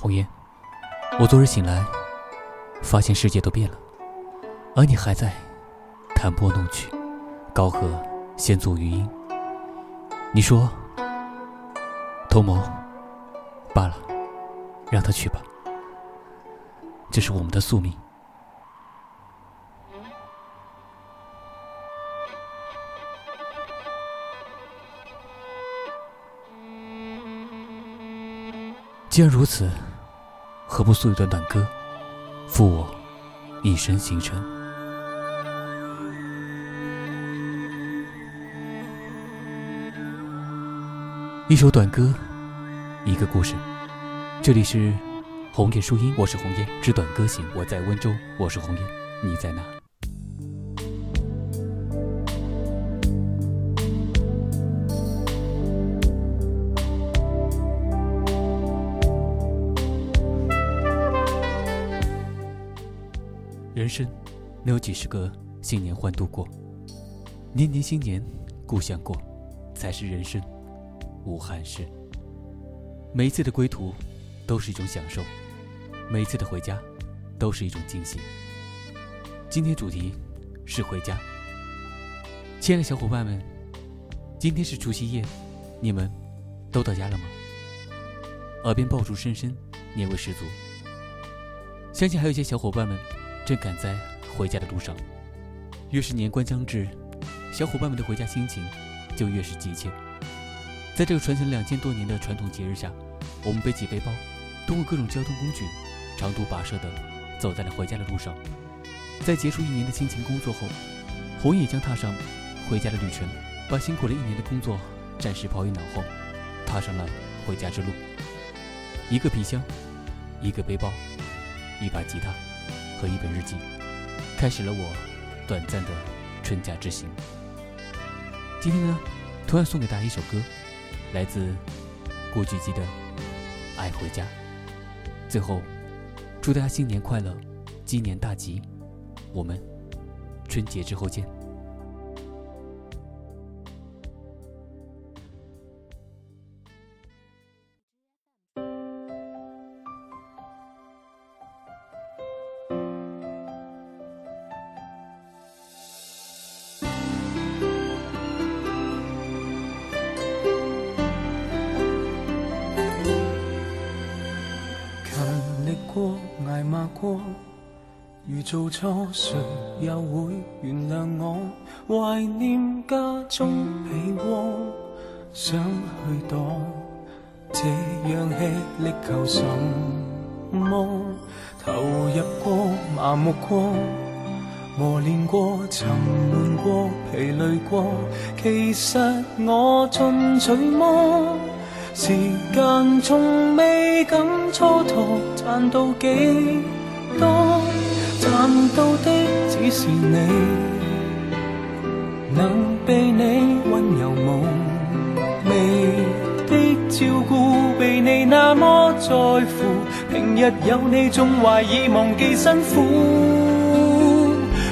红颜，我昨日醒来，发现世界都变了，而你还在弹拨弄曲，高歌先奏余音。你说，同谋罢了，让他去吧，这是我们的宿命。既然如此。何不诉一段短歌，负我一生行程？一首短歌，一个故事。这里是红叶树荫，我是红叶。之短歌行，我在温州，我是红叶，你在哪？人生能有几十个新年欢度过，年年新年故乡过，才是人生武汉市。每一次的归途，都是一种享受；每一次的回家，都是一种惊喜。今天主题是回家，亲爱的小伙伴们，今天是除夕夜，你们都到家了吗？耳边爆竹声声，年味十足。相信还有一些小伙伴们。正赶在回家的路上，越是年关将至，小伙伴们的回家心情就越是急切。在这个传承两千多年的传统节日下，我们背起背包，通过各种交通工具，长途跋涉的走在了回家的路上。在结束一年的辛勤工作后，红也将踏上回家的旅程，把辛苦了一年的工作暂时抛于脑后，踏上了回家之路。一个皮箱，一个背包，一把吉他。和一本日记，开始了我短暂的春假之行。今天呢，同样送给大家一首歌，来自古巨基的《爱回家》。最后，祝大家新年快乐，鸡年大吉！我们春节之后见。大骂过，如做错，谁又会原谅我？怀念家中被窝，想去躲，这样吃力求什么？投入过，麻木过，磨练过，沉闷过，疲累过，其实我进取么？时间从未敢蹉跎，赚到几多？赚到的只是你，能被你温柔无味的照顾，被你那么在乎，平日有你，纵怀已忘记辛苦，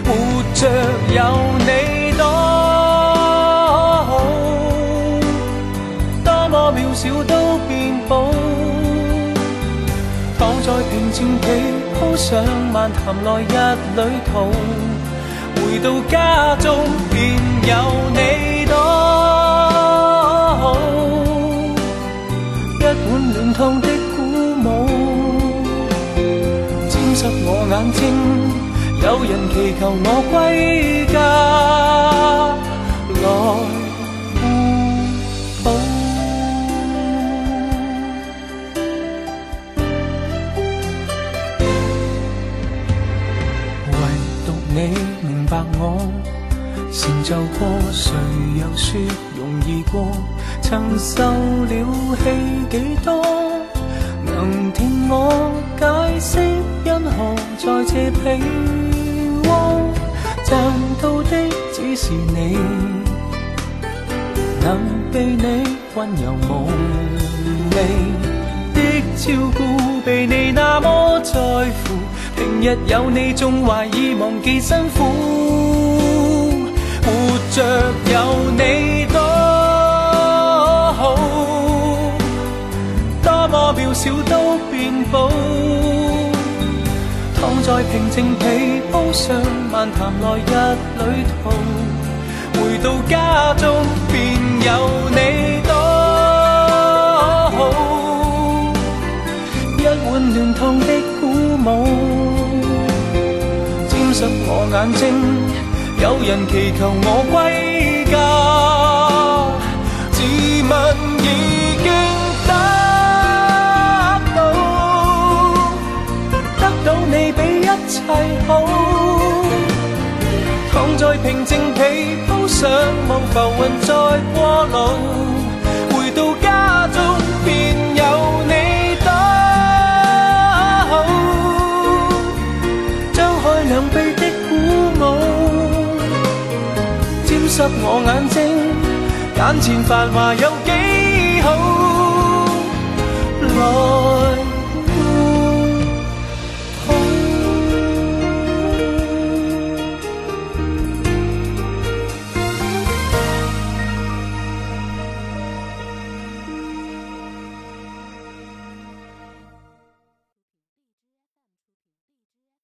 活着有你。静静地铺上漫谈来日旅途，回到家中便有你多好。一碗暖汤的鼓舞，沾湿我眼睛，有人祈求我归家来。你明白我，成就过，谁又说容易过？曾受了气几多，能听我解释，因何在这被窝？得到的只是你，能被你温柔梦寐的照顾，被你那么在乎。平日有你，仲懷疑忘記辛苦，活着有你多好，多麼渺小都變宝。躺在平靜被鋪上，漫谈來日旅途。回到家中便有你多好，一碗暖湯的鼓舞。湿我眼睛，有人祈求我归家，自问已经得到，得到你比一切好，躺在平静被铺上，望浮云在过路。眼前繁华有几好？落。